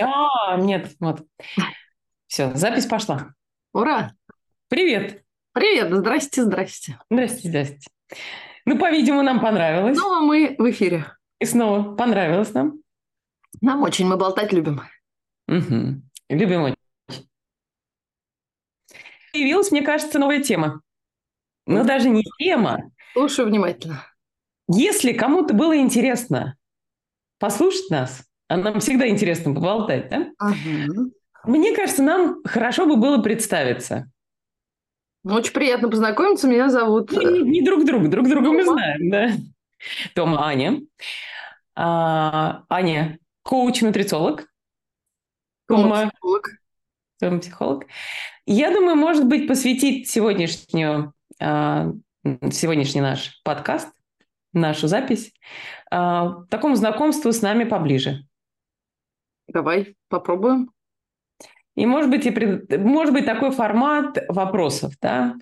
А, нет, вот. Все, запись пошла. Ура! Привет. Привет, здрасте, здрасте. Здрасте, здрасте. Ну, по-видимому, нам понравилось. Ну, а мы в эфире. И снова понравилось нам. Нам очень, мы болтать любим. Угу. Любим очень. Появилась, мне кажется, новая тема. Но даже не тема. Слушаю внимательно. Если кому-то было интересно послушать нас, а нам всегда интересно поболтать, да? Ага. Мне кажется, нам хорошо бы было представиться. Ну, Очень приятно познакомиться. Меня зовут... Ну, не, не друг друга, друг друга мы Тома. знаем, да. Тома, Аня. А, Аня, коуч-нутрициолог. Тома, психолог. Тома, психолог. Я думаю, может быть, посвятить сегодняшнюю, а, сегодняшний наш подкаст, нашу запись, а, такому знакомству с нами поближе. Давай попробуем. И может быть, и пред- может быть такой формат вопросов, да?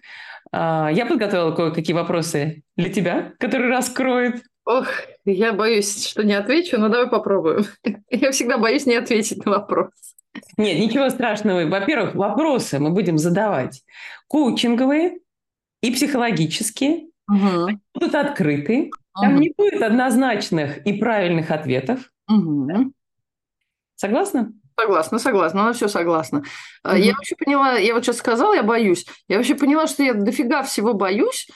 А, Я подготовила кое-какие вопросы для тебя, которые раскроют Ох, я боюсь, что не отвечу, но давай попробуем. Я всегда боюсь не ответить на вопрос. Нет, ничего страшного. Во-первых, вопросы мы будем задавать коучинговые и психологические, Мгм. будут открыты. Там не будет однозначных и правильных ответов. Мгм. Согласна? Согласна, согласна, она все согласна. Мгм. Я вообще поняла, я вот сейчас сказала, я боюсь. Я вообще поняла, что я дофига всего боюсь,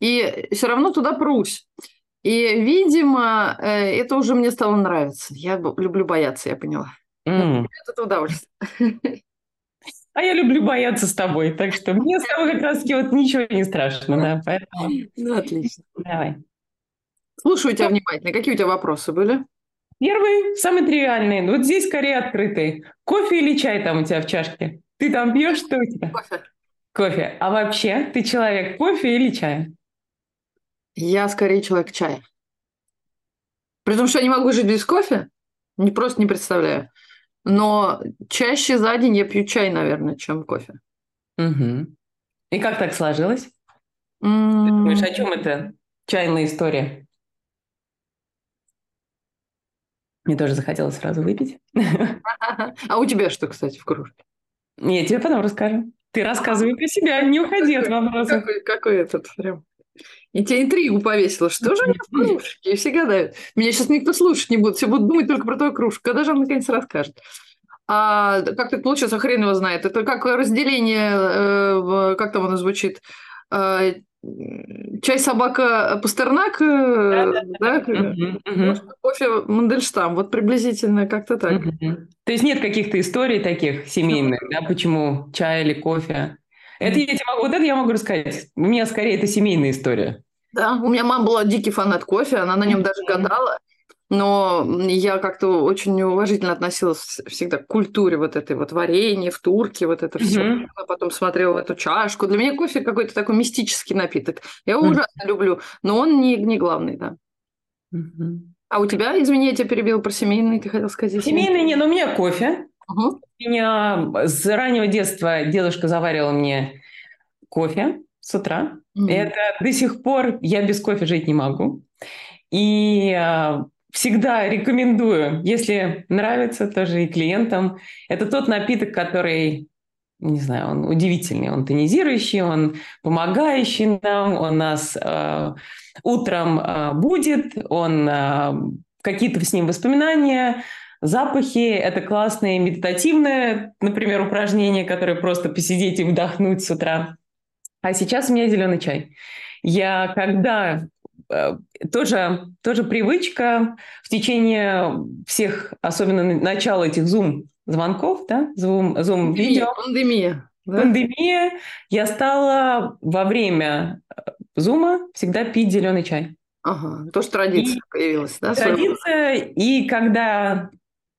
и все равно туда прусь. И, видимо, э, это уже мне стало нравиться. Я люблю бояться, я поняла. М. Это удовольствие. А я люблю бояться с тобой, так что мне с тобой как раз вот ничего не страшно, да, поэтому Ну, отлично. давай. Слушаю тебя внимательно. Какие у тебя вопросы были? Первый, самый тривиальный, вот здесь скорее открытый. Кофе или чай там у тебя в чашке? Ты там пьешь, что у тебя? Кофе. Кофе. А вообще, ты человек кофе или чая? Я скорее человек чая. При том, что я не могу жить без кофе, не просто не представляю. Но чаще за день я пью чай, наверное, чем кофе. Мгм. И как так сложилось? Ты М, думаешь, о чем это чайная история? Мне тоже захотелось сразу выпить. А у тебя что, кстати, в кружке? Я тебе потом расскажу. Ты рассказывай про себя, не уходи от вопросов. Какой, какой этот прям? И тебя интригу повесила. Что же у меня в кружке? И все гадают. Меня сейчас никто слушать не будет. Все будут думать только про твою кружку. Когда же она наконец расскажет? А как так получилось, а хрен его знает. Это как разделение, э, как там оно звучит? Чай, собака, пастернак, э, да? Кофе, Мандельштам. Вот приблизительно как-то так. То есть нет каких-то историй таких семейных, да, почему чай или кофе? Это я тебе могу, вот это я могу рассказать. У меня скорее это семейная история. Да, у меня мама была дикий фанат кофе, она на нем даже гадала. Но я как-то очень неуважительно относилась всегда к культуре вот этой вот варенья в турке, вот это все. Мгм. потом смотрела в эту чашку. Для меня кофе какой-то такой мистический напиток. Я его Мгм. ужасно люблю, но он не, не главный, да. Мгм. А у тебя, извини, я тебя перебила про семейный, ты хотел сказать? Семейный не, но у меня кофе. Мгм. У меня с раннего детства дедушка заваривал мне кофе с утра. Мгм. Это до сих пор я без кофе жить не могу. И а, всегда рекомендую, если нравится тоже и клиентам, это тот напиток, который, не знаю, он удивительный, он тонизирующий, он помогающий нам, он нас а, утром а, будет, он а, какие-то с ним воспоминания, запахи, это классные медитативные, например, упражнения, которые просто посидеть и вдохнуть с утра. А сейчас у меня зеленый чай. Я когда э, тоже, тоже привычка в течение всех, особенно на- начала этих зум-звонков, да, зум, зум-видео, Пандемия. да? пандемия, я стала во время э, зума всегда пить зеленый чай. Ага, тоже традиция И появилась, да? своего? Традиция, и когда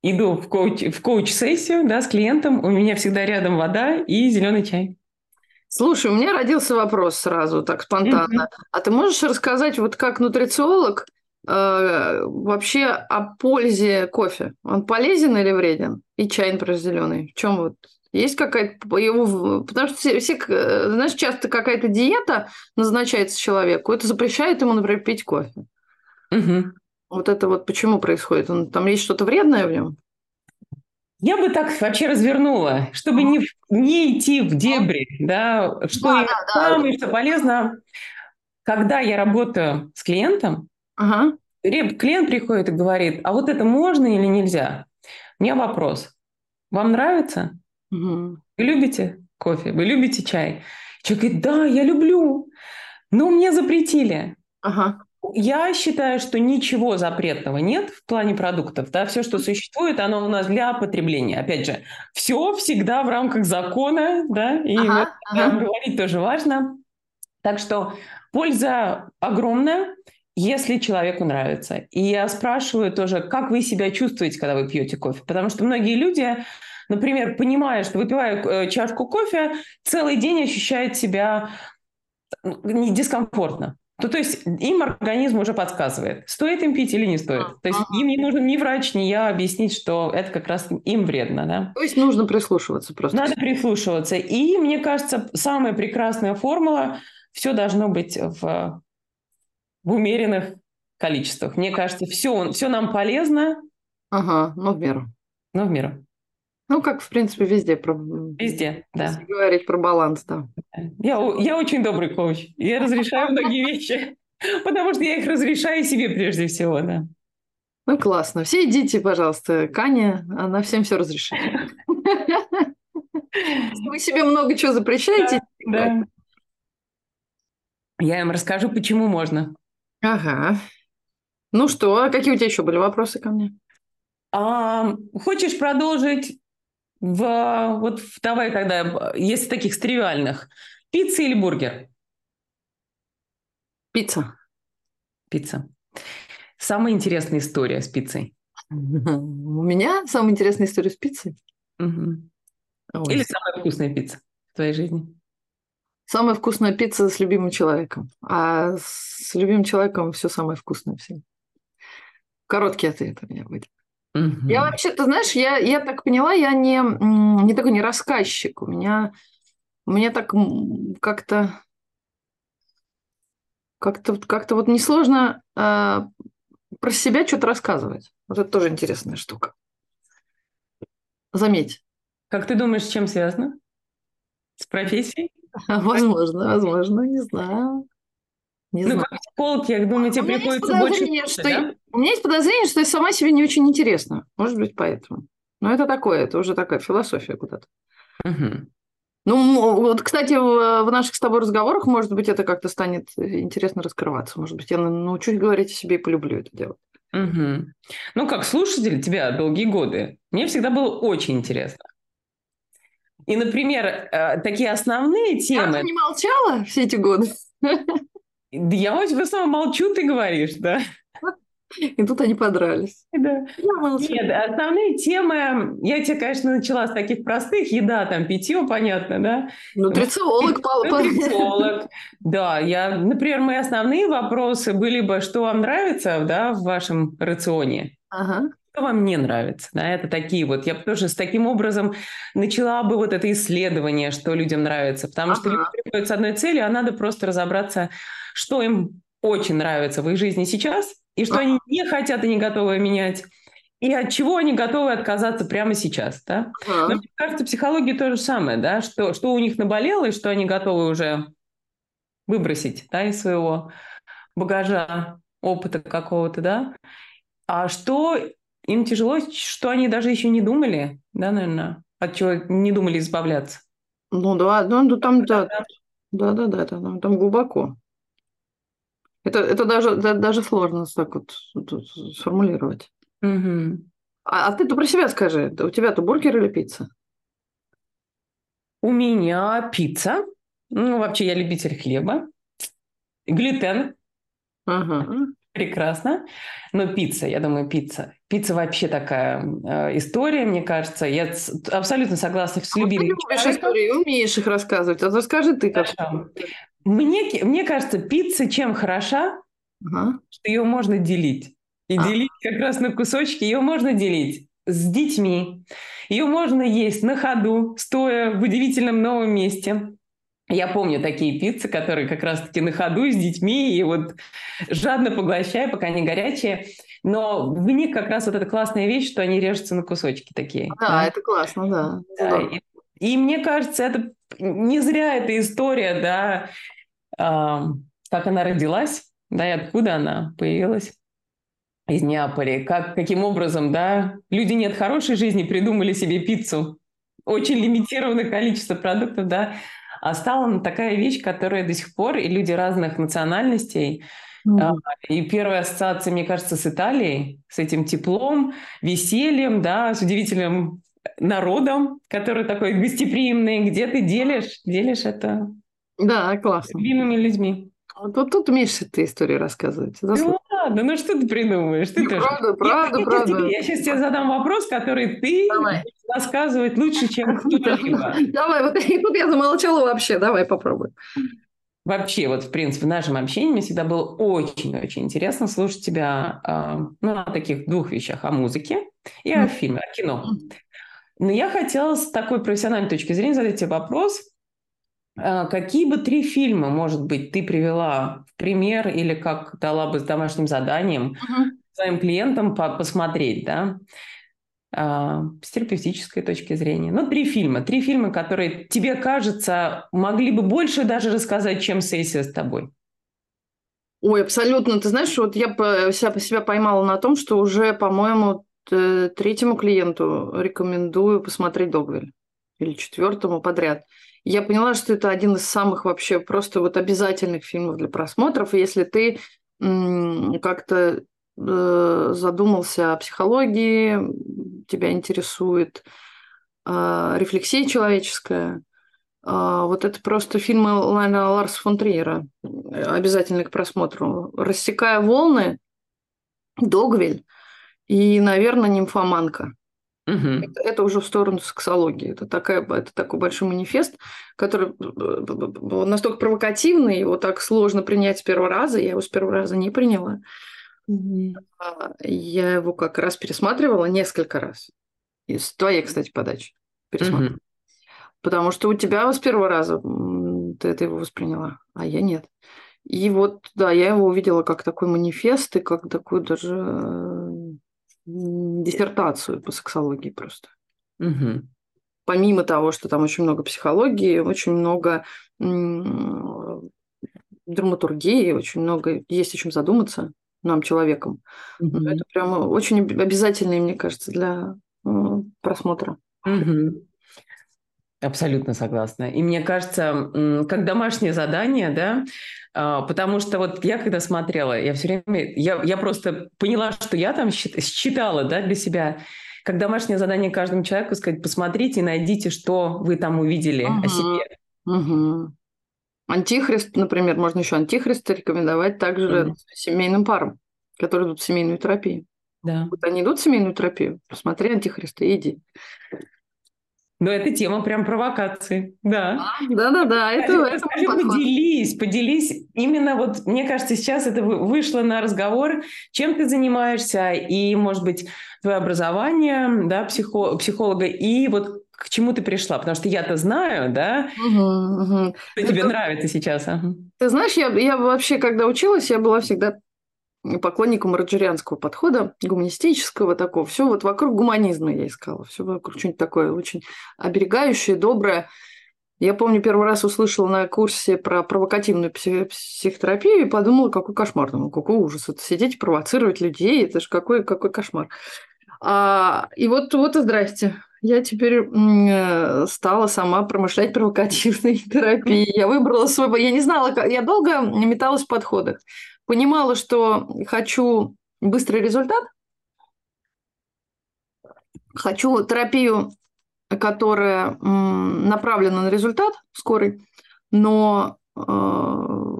иду в, коуч, в коуч-сессию да, с клиентом, у меня всегда рядом вода и зеленый чай. Слушай, у меня родился вопрос сразу, так спонтанно. А ты можешь рассказать, вот как нутрициолог, э, вообще о пользе кофе? Он полезен или вреден? И чай, например, зеленый. В чем вот? Есть какая-то его... Потому что все, все, знаешь, часто какая-то диета назначается человеку, это запрещает ему, например, пить кофе. Мгм. Вот это вот почему происходит? Он, там есть что-то вредное в нем? Я бы так вообще развернула, чтобы не, не идти в дебри, да, что да, да, там, и что полезно. Когда я работаю с клиентом, ага. клиент приходит и говорит, а вот это можно или нельзя? У меня вопрос. Вам нравится? Угу. Вы любите кофе? Вы любите чай? Человек говорит, да, я люблю, но мне запретили. Ага. Я считаю, что ничего запретного нет в плане продуктов. Да? Все, что существует, оно у нас для потребления. Опять же, все всегда в рамках закона, да, и ага, ага. говорить тоже важно. Так что польза огромная, если человеку нравится. И я спрашиваю тоже, как вы себя чувствуете, когда вы пьете кофе? Потому что многие люди, например, понимая, что выпивая э, чашку кофе, целый день ощущают себя ну, дискомфортно. Ну, то есть им организм уже подсказывает, стоит им пить или не стоит. То есть им не нужен ни врач, ни я объяснить, что это как раз им вредно. Да? То есть нужно прислушиваться просто. Надо прислушиваться. И мне кажется, самая прекрасная формула – все должно быть в, в умеренных количествах. Мне кажется, все, все нам полезно. Ага, но в меру. Но в меру. Ну, как, в принципе, везде. Про... Везде, да. Говорить про баланс, да. Я, я очень добрый коуч. Я разрешаю многие вещи, потому что я их разрешаю себе прежде всего, да. Ну, классно. Все идите, пожалуйста, к Ане, она всем все разрешает. Вы себе много чего запрещаете. Да. Я им расскажу, почему можно. Ага. Ну что, а какие у тебя еще были вопросы ко мне? А, хочешь продолжить в, вот давай тогда, если таких тривиальных, пицца или бургер? Пицца. Пицца. Самая интересная история с пиццей. У меня самая интересная история с пиццей? Угу. Или самая вкусная пицца в твоей жизни? Самая вкусная пицца с любимым человеком. А с любимым человеком все самое вкусное всем. Короткий ответ у меня будет. Угу. Я вообще, ты знаешь, я, я так поняла, я не, не такой не рассказчик. У меня, у меня так как-то как-то как вот несложно э, про себя что-то рассказывать. Вот это тоже интересная штука. Заметь. Как ты думаешь, с чем связано? С профессией? Возможно, возможно, не знаю. Не ну, знаю. как психолог, я думаю, тебе приходится больше... Что да? я... У меня есть подозрение, что я сама себе не очень интересна. Может быть, поэтому. Но это такое, это уже такая философия куда-то. Угу. Ну, вот, кстати, в наших с тобой разговорах, может быть, это как-то станет интересно раскрываться. Может быть, я научусь говорить о себе и полюблю это делать. Угу. Ну, как слушатель тебя долгие годы, мне всегда было очень интересно. И, например, э, такие основные темы... Я не молчала все эти годы? Я в основном молчу, ты говоришь, да? И тут они подрались. Да. Нет, основные темы, я тебе, конечно, начала с таких простых, еда, там, питье, понятно, да? Нутрициолог. Нутрициолог, да. Я, например, мои основные вопросы были бы, что вам нравится, да, в вашем рационе? Ага что вам не нравится. Да, это такие вот. Я тоже с таким образом начала бы вот это исследование, что людям нравится. Потому ага. что люди приходят с одной целью, а надо просто разобраться, что им очень нравится в их жизни сейчас, и что они не хотят и не готовы менять. И от чего они готовы отказаться прямо сейчас, да? Ага. Но мне кажется, психология то же самое, да, что, что у них наболело, и что они готовы уже выбросить, да, из своего багажа опыта какого-то, да, а что им тяжело, что они даже еще не думали, да, наверное, от чего не думали избавляться. Ну да, ну, ну там, да, да, да, да, это, там, там глубоко. Это, это даже, это даже сложно так вот сформулировать. Угу. А, а ты-то про себя скажи. У тебя-то бургер или пицца? У меня пицца. Ну, вообще, я любитель хлеба. Глютен. Ага. Прекрасно. Но пицца, я думаю, пицца. Пицца вообще такая э, история, мне кажется. Я абсолютно согласна с любимым. А ты любишь истории, умеешь их рассказывать. А расскажи ты как. Мне, мне кажется, пицца чем хороша, ага. что ее можно делить. И а. делить как раз на кусочки. Ее можно делить с детьми. Ее можно есть на ходу, стоя в удивительном новом месте. Я помню такие пиццы, которые как раз-таки на ходу с детьми и вот жадно поглощаю, пока они горячие. Но в них как раз вот эта классная вещь, что они режутся на кусочки такие. Да, да? это классно, да. да и, и мне кажется, это не зря эта история, да, э, как она родилась, да, и откуда она появилась из Неаполя. Как, каким образом, да, люди нет хорошей жизни, придумали себе пиццу. Очень лимитированное количество продуктов, да, а стала такая вещь, которая до сих пор, и люди разных национальностей, mm-hmm. и первая ассоциация, мне кажется, с Италией, с этим теплом, весельем, да, с удивительным народом, который такой гостеприимный, где ты делишь, делишь это да, классно. любимыми людьми. Вот тут умеешь ты истории рассказывать. Ну ладно, ну что ты придумаешь? Ты тоже. Правда, правда, я, правда. Я, я сейчас тебе задам вопрос, который ты Давай. рассказывать лучше, чем кто-либо. Давай, вот и тут я замолчала вообще. Давай попробуй. Вообще, вот, в принципе, в нашем общении мне всегда было очень-очень интересно слушать тебя э, ну, о таких двух вещах. О музыке и о фильме, о кино. Но я хотела с такой профессиональной точки зрения задать тебе вопрос – а, какие бы три фильма, может быть, ты привела в пример или как дала бы с домашним заданием uh-huh. своим клиентам по посмотреть, да, а, с терапевтической точки зрения? Ну, три фильма. Три фильма, которые тебе кажется могли бы больше даже рассказать, чем сессия с тобой. Ой, абсолютно. Ты знаешь, вот я себя, себя поймала на том, что уже, по-моему, третьему клиенту рекомендую посмотреть Догвиль. Или четвертому подряд. Я поняла, что это один из самых вообще просто вот обязательных фильмов для просмотров. Если ты как-то э, задумался о психологии, тебя интересует э, рефлексия человеческая, э, вот это просто фильмы Лайна Ларса фон Триера, обязательны к просмотру. «Рассекая волны», «Догвиль» и, наверное, «Нимфоманка». Угу. Это, это уже в сторону сексологии. Это, такая, это такой большой манифест, который э, настолько провокативный, его так сложно принять с первого раза. Я его с первого раза не приняла. Угу. Я его как раз пересматривала несколько раз. Из твоей, кстати, подачи пересматривала. Угу. Потому что у тебя с первого раза ты это его восприняла, а я нет. И вот, да, я его увидела как такой манифест и как такой даже диссертацию по сексологии просто. Угу. Помимо того, что там очень много психологии, очень много драматургии, очень много есть о чем задуматься нам, человеком. Угу. Это прямо очень обязательно, мне кажется, для просмотра. Угу. Абсолютно согласна. И мне кажется, как домашнее задание, да, а, потому что вот я когда смотрела, я все время, я, я просто поняла, что я там считала, да, для себя, как домашнее задание каждому человеку сказать, посмотрите, найдите, что вы там увидели uh-huh. о себе. Uh-huh. Антихрист, например, можно еще антихриста рекомендовать также uh-huh. семейным парам, которые идут в семейную терапию. Да. Вот они идут в семейную терапию, посмотри антихриста и иди. Но это тема прям провокации, да. Да-да-да, это, это Скажи, поделись, поделись. Именно вот, мне кажется, сейчас это вышло на разговор, чем ты занимаешься, и, может быть, твое образование, да, психо, психолога, и вот к чему ты пришла? Потому что я-то знаю, да, угу, угу. что тебе нравится сейчас. Ага. Ты знаешь, я, я вообще, когда училась, я была всегда поклонником марджорианского подхода, гуманистического такого. Все вот вокруг гуманизма я искала. Все вокруг что-нибудь такое очень оберегающее, доброе. Я помню, первый раз услышала на курсе про провокативную психотерапию и подумала, какой кошмар. Думаю, какой ужас. Это сидеть и провоцировать людей, это же какой, какой кошмар. А, и вот, вот и здрасте. Я теперь э, стала сама промышлять провокативной терапией. Я выбрала свой... Я не знала, я долго металась в подходах понимала, что хочу быстрый результат, хочу терапию, которая направлена на результат скорый, но э,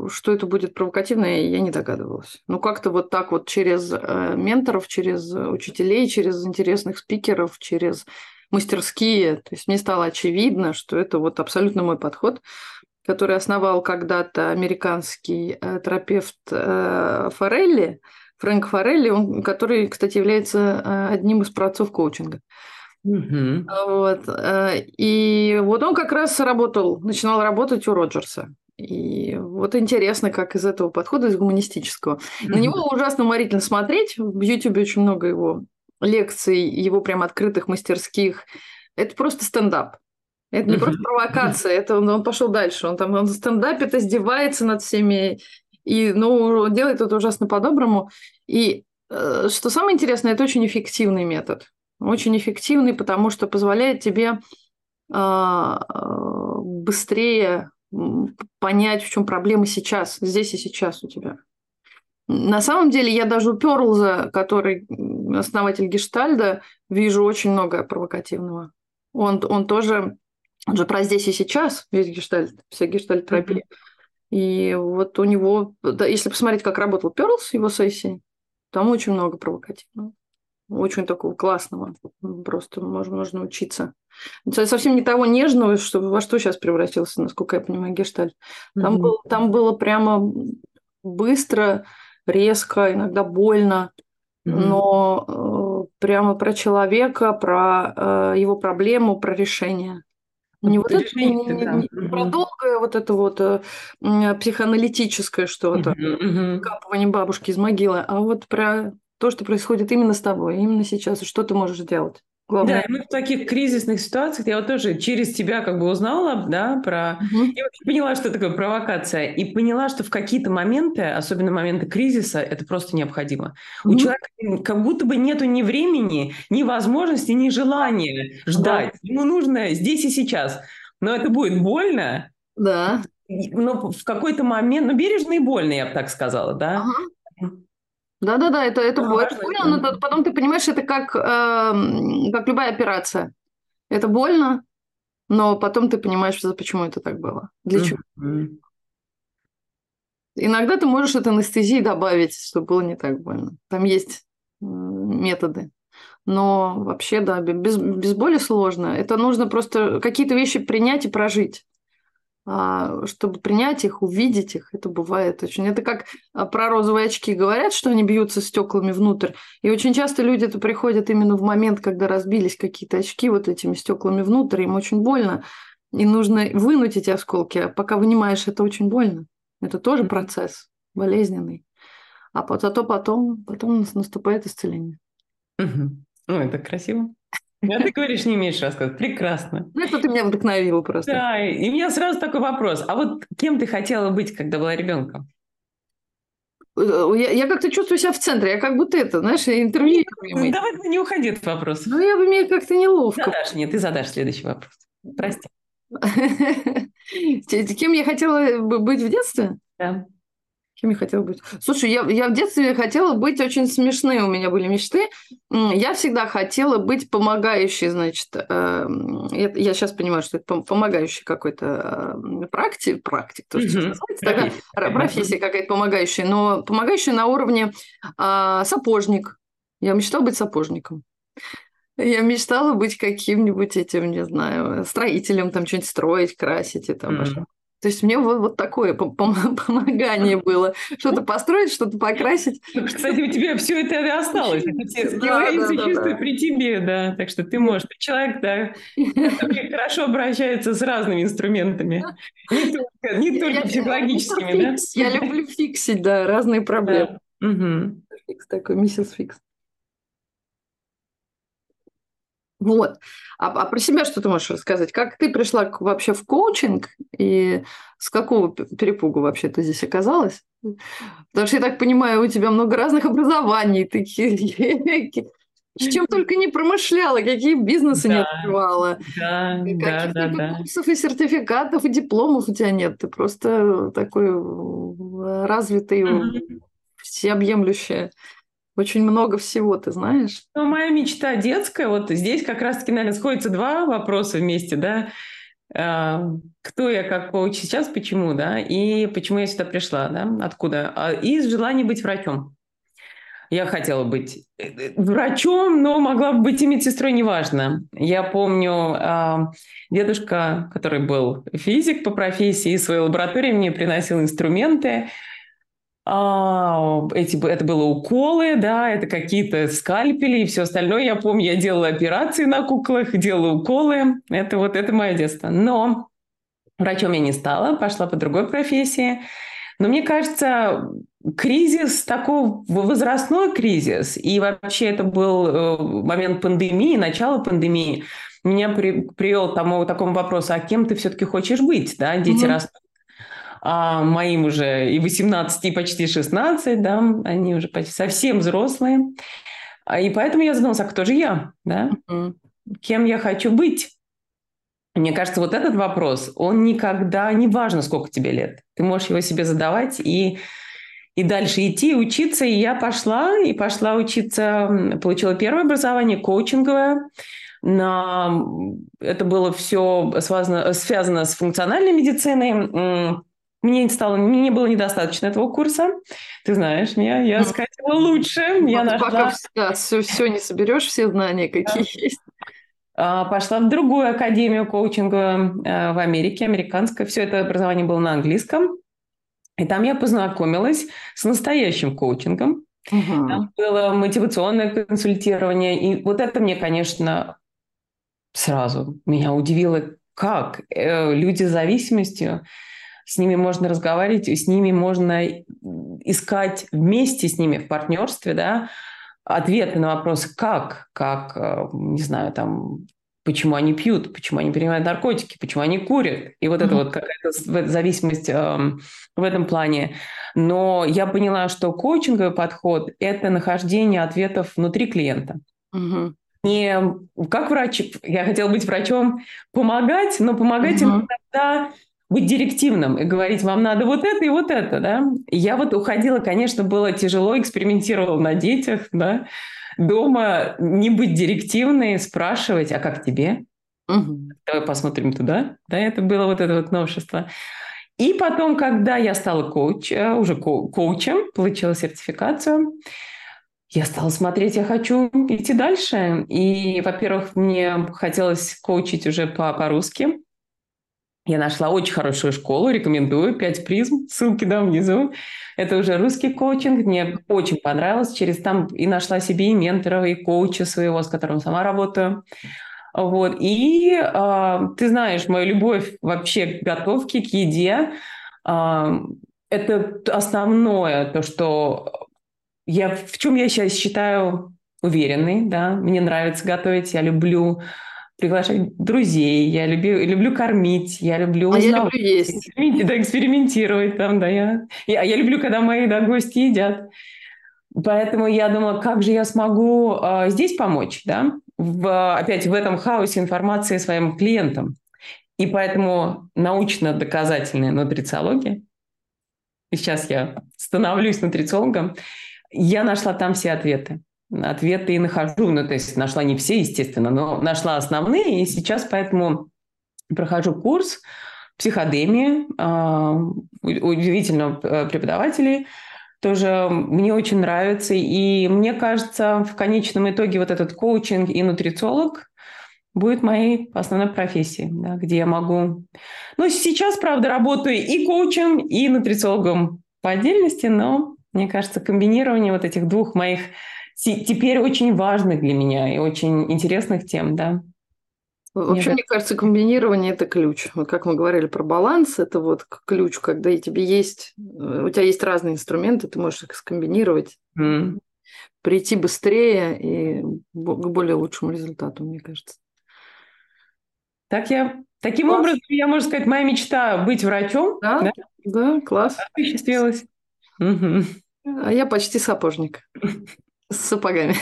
что это будет провокативно, я не догадывалась. Ну, как-то вот так вот через э, менторов, через учителей, через интересных спикеров, через мастерские. То есть мне стало очевидно, что это вот абсолютно мой подход который основал когда-то американский э, терапевт э, Форелли, Фрэнк Форелли, он, который, кстати, является э, одним из праотцов коучинга. Угу. Вот. И вот он как раз работал, начинал работать у Роджерса. И вот интересно, как из этого подхода, из гуманистического. Mm-hmm. На него ужасно уморительно смотреть. В Ютубе очень много его лекций, его прям открытых мастерских. Это просто стендап. Это не просто провокация, это он, он пошел дальше. Он там он стендапит, издевается над всеми. И, ну, делает это ужасно по-доброму. И э, что самое интересное, это очень эффективный метод. Очень эффективный, потому что позволяет тебе э, быстрее понять, в чем проблема сейчас, здесь и сейчас у тебя. На самом деле я даже у Перлза, который основатель Гештальда, вижу очень много провокативного. Он, он тоже он же про здесь и сейчас, весь гештальт, вся гештальт-терапия. Mm-hmm. И вот у него, да, если посмотреть, как работал Перлс, его сессии, там очень много провокативного. Очень такого классного. Просто можно, можно учиться. Совсем не того нежного, что, во что сейчас превратился, насколько я понимаю, гештальт. Там, mm-hmm. был, там было прямо быстро, резко, иногда больно, mm-hmm. но э, прямо про человека, про э, его проблему, про решение. Не вот это, не, не, не, про долгое вот это вот э, психоаналитическое что-то, mm-hmm. капывание бабушки из могилы, а вот про то, что происходит именно с тобой, именно сейчас, и что ты можешь сделать. Главное. Да, и мы в таких кризисных ситуациях, я вот тоже через тебя как бы узнала, да, про... Угу. И поняла, что такое провокация, и поняла, что в какие-то моменты, особенно моменты кризиса, это просто необходимо. Угу. У человека как будто бы нету ни времени, ни возможности, ни желания ждать. Да. Ему нужно здесь и сейчас. Но это будет больно. Да. Но в какой-то момент, ну, бережно и больно, я бы так сказала, да. Ага. Да-да-да, это, это, да, это больно, но потом ты понимаешь, это как, э, как любая операция. Это больно, но потом ты понимаешь, почему это так было. Для чего. Mm-hmm. Иногда ты можешь это анестезии добавить, чтобы было не так больно. Там есть методы. Но вообще, да, без, без боли сложно. Это нужно просто какие-то вещи принять и прожить. А, чтобы принять их, увидеть их. Это бывает очень. Это как а, про розовые очки говорят, что они бьются стеклами внутрь. И очень часто люди это приходят именно в момент, когда разбились какие-то очки вот этими стеклами внутрь. Им очень больно. И нужно вынуть эти осколки. А пока вынимаешь, это очень больно. Это тоже процесс болезненный. А зато потом, потом наступает исцеление. Угу. Ну, это красиво. А ты говоришь, не имеешь рассказать. Прекрасно. Ну, это ты меня вдохновила просто. Да, и у меня сразу такой вопрос. А вот кем ты хотела быть, когда была ребенком? Э, я, я как-то чувствую себя в центре, я как будто это, знаешь, интервью. Ну, давай не уходи от вопроса. Ну, я бы мне как-то неловко. Задашь, нет, ты задашь следующий вопрос. Прости. Кем я хотела быть в детстве? Да. Кем я хотела быть? Слушай, я, я в детстве хотела быть очень смешные, у меня были мечты. Я всегда хотела быть помогающей, значит, э, я, сейчас понимаю, что это помогающий какой-то э, практик, практик, то, что называется, тогда профессия какая-то помогающая, но помогающая на уровне э, сапожник. Я мечтала быть сапожником. Я мечтала быть каким-нибудь этим, не знаю, строителем, там что-нибудь строить, красить и там mm-hmm. То есть мне вот, вот такое помогание было. Что-то построить, что-то покрасить. Кстати, у тебя все это и осталось. Это все скиллы да, да, при тебе, да. Так что ты можешь. Ты человек, да, который хорошо обращается с разными инструментами. Не только, не только я, психологическими, да? Я люблю фиксить, да, разные проблемы. Да. Угу. Фикс такой, миссис Фикс. Вот. А, а про себя что ты можешь рассказать? Как ты пришла к, вообще в коучинг и с какого перепугу вообще ты здесь оказалась? Потому что я так понимаю, у тебя много разных образований, ты с чем только не промышляла, какие бизнесы да, не открывала. Да, Каких да, да, курсов и сертификатов и дипломов у тебя нет. Ты просто такой развитый, mm-hmm. всеобъемлющая очень много всего, ты знаешь. Ну, моя мечта детская, вот здесь как раз-таки, наверное, сходятся два вопроса вместе, да. А, кто я как коуч сейчас, почему, да, и почему я сюда пришла, да, откуда. А, из желания быть врачом. Я хотела быть э, э, врачом, но могла бы быть и медсестрой, неважно. Я помню, а, дедушка, который был физик по профессии, из своей лаборатории мне приносил инструменты, а, эти, это было уколы, да, это какие-то скальпели и все остальное. Я помню, я делала операции на куклах, делала уколы. Это вот это мое детство. Но врачом я не стала, пошла по другой профессии. Но мне кажется, кризис такой возрастной кризис, и вообще это был э, момент пандемии, начало пандемии, меня при, привел к тому, такому вопросу, а кем ты все-таки хочешь быть, да, дети mm-hmm. растут, а моим уже и 18, и почти 16, да, они уже почти совсем взрослые, а, и поэтому я задумалась, а кто же я, да, mm-hmm. кем я хочу быть, мне кажется, вот этот вопрос, он никогда, не важно, сколько тебе лет, ты можешь его себе задавать и, и дальше идти, учиться. И я пошла, и пошла учиться, получила первое образование, коучинговое. На... Это было все связано, связано с функциональной медициной. Мне, стало, мне было недостаточно этого курса. Ты знаешь меня, я скатила лучше. Я нашла... Пока да, все, все не соберешь, все знания, какие да. есть. А, пошла в другую академию коучинга э, в Америке, американская. Все это образование было на английском. И там я познакомилась с настоящим коучингом. Угу. Там было мотивационное консультирование. И вот это мне, конечно, сразу меня удивило, как э, люди с зависимостью, с ними можно разговаривать, с ними можно искать вместе с ними в партнерстве, да, ответы на вопросы, как, как, э, не знаю, там, почему они пьют, почему они принимают наркотики, почему они курят. И вот mm-hmm. это вот какая-то зависимость э, в этом плане. Но я поняла, что коучинговый подход – это нахождение ответов внутри клиента. Mm-hmm. Не как врач, я хотела быть врачом, помогать, но помогать mm-hmm. иногда быть директивным и говорить, вам надо вот это и вот это, да. Я вот уходила, конечно, было тяжело, экспериментировала на детях, да. Дома не быть директивной, спрашивать, а как тебе? Угу. Давай посмотрим туда. Да, это было вот это вот новшество. И потом, когда я стала коуч, э, уже коучем, получила сертификацию, я стала смотреть, я хочу идти дальше. И, во-первых, мне хотелось коучить уже по- по-русски. Я нашла очень хорошую школу, рекомендую, 5 призм, ссылки дам внизу. Это уже русский коучинг, мне очень понравилось. Через там и нашла себе и ментора, и коуча своего, с которым сама работаю. Вот. И э, ты знаешь, моя любовь вообще к готовке, к еде, э, это основное, то, что я, в чем я сейчас считаю уверенной, да, мне нравится готовить, я люблю приглашать друзей, я люблю, люблю кормить, я люблю узнавать. А я люблю есть. Да, экспериментировать там, да. Я, я, я люблю, когда мои да, гости едят. Поэтому я думала, как же я смогу э, здесь помочь, да, в, опять в этом хаосе информации своим клиентам. И поэтому научно-доказательная нутрициология, и сейчас я становлюсь нутрициологом, я нашла там все ответы ответы и нахожу. Ну, то есть нашла не все, естественно, но нашла основные. И сейчас поэтому прохожу курс психодемии а, удивительного э, преподавателей. Тоже мне очень нравится. И мне кажется, в конечном итоге вот этот коучинг и нутрициолог будет моей основной профессией, да, где я могу... Ну, сейчас, правда, работаю и коучем, и нутрициологом по отдельности, но мне кажется, комбинирование вот этих двух моих теперь очень важных для меня и очень интересных тем, да. Вообще, мне, кажется, комбинирование – это ключ. Вот как мы говорили про баланс, это вот ключ, когда и тебе есть, э, у тебя есть разные инструменты, ты можешь их скомбинировать, mm. прийти быстрее и к более лучшему результату, мне кажется. Так я, таким класс. образом, я, можно сказать, моя мечта быть врачом. Да, да, да класс. Осуществилась. Угу. А я почти сапожник. С сапогами.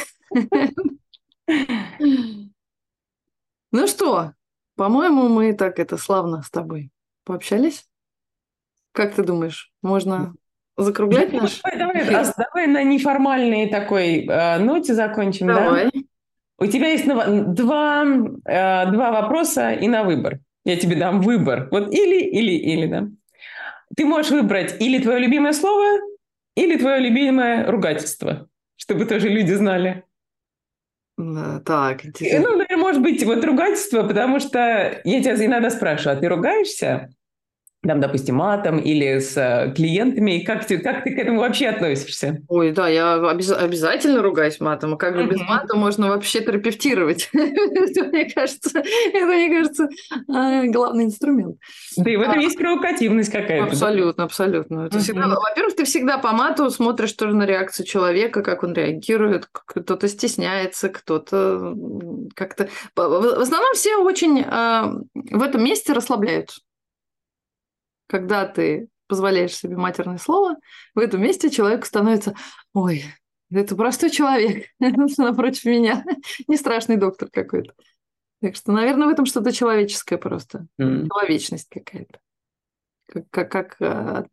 Ну что, по-моему, мы так это славно с тобой пообщались. Как ты думаешь, можно закруглять наш давай, давай, давай на неформальной такой э, ноте закончим. Давай. Да? У тебя есть два, э, два вопроса и на выбор. Я тебе дам выбор. Вот или, или, или, да. Ты можешь выбрать или твое любимое слово, или твое любимое ругательство чтобы тоже люди знали. Так, интересно. Ну, наверное, может быть, вот ругательство, потому что я тебя иногда спрашиваю, а ты ругаешься? Там, допустим, матом или с э, клиентами? Как ты, как ты к этому вообще относишься? Ой, да, я обяз- обязательно ругаюсь матом. А как же без мата можно вообще терапевтировать? Это, мне кажется, это, мне кажется, а, главный инструмент. Да и в этом есть провокативность какая-то. Абсолютно, абсолютно. Это всегда- Во-первых, ты всегда по мату смотришь тоже на реакцию человека, как он реагирует. Кто-то стесняется, кто-то как-то... В в основном все очень а, в этом месте расслабляются. Когда ты позволяешь себе матерное слово, в этом месте человеку становится, ой, это простой человек напротив меня, не страшный доктор какой-то. Так что, наверное, в этом что-то человеческое просто, М. человечность какая-то. Как, как, как, а,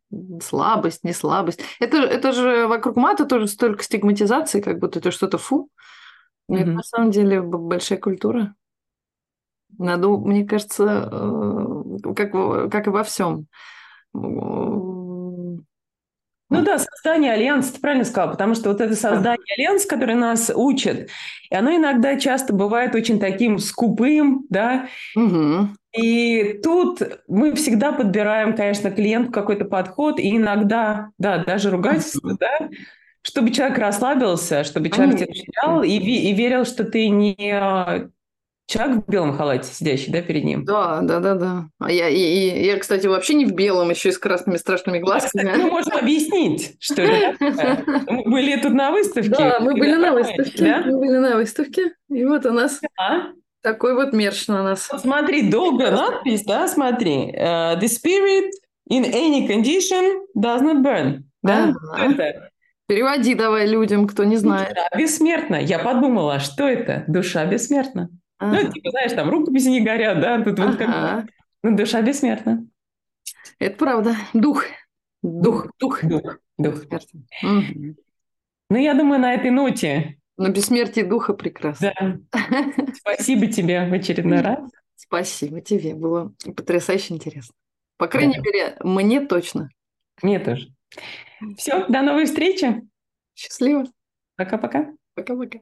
слабость, не слабость. Это, это же вокруг мата тоже столько стигматизации, как будто это что-то фу. Но это на самом деле большая культура. Надо, мне кажется, э, как, как и во всем. Ну да, создание альянса, ты правильно сказал, потому что вот это создание альянса, которое нас учат, и оно иногда часто бывает очень таким скупым, да, Мгм. и тут мы всегда подбираем, конечно, клиенту какой-то подход, и иногда, да, даже ругательство, да, чтобы человек расслабился, чтобы человек тебя Конечно. доверял и, и верил, что ты не э, человек в белом халате, сидящий, да, перед ним. Да, да, да, да. А я, и, и- я, кстати, вообще не в белом, еще и с красными страшными кстати, мы глазками. можем объяснить, что это такое. Мы были тут на выставке. Да, мы были на выставке. Мы были на выставке. И вот у нас А? такой вот мерч на нас. Смотри, долгая надпись, да, смотри. Э, The spirit in any condition does not burn. Да? Переводи давай людям, кто не знает. Душа бессмертна. Я подумала, а что это? Душа бессмертна. Ну, Ага. типа, знаешь, там рукописи не горят, да? Тут вот как... Ага. Ну, душа бессмертна. Это правда. Дух. Дух. Дух. Дух. Дух. Мгм. Ну, я думаю, на этой ноте, Но бессмертие духа прекрасно. да. Спасибо тебе в очередной раз. Спасибо тебе. Было потрясающе интересно. По крайней Да. мере, мне точно. Мне тоже. Все, до новой встречи. Счастливо. Пока-пока. Пока-пока.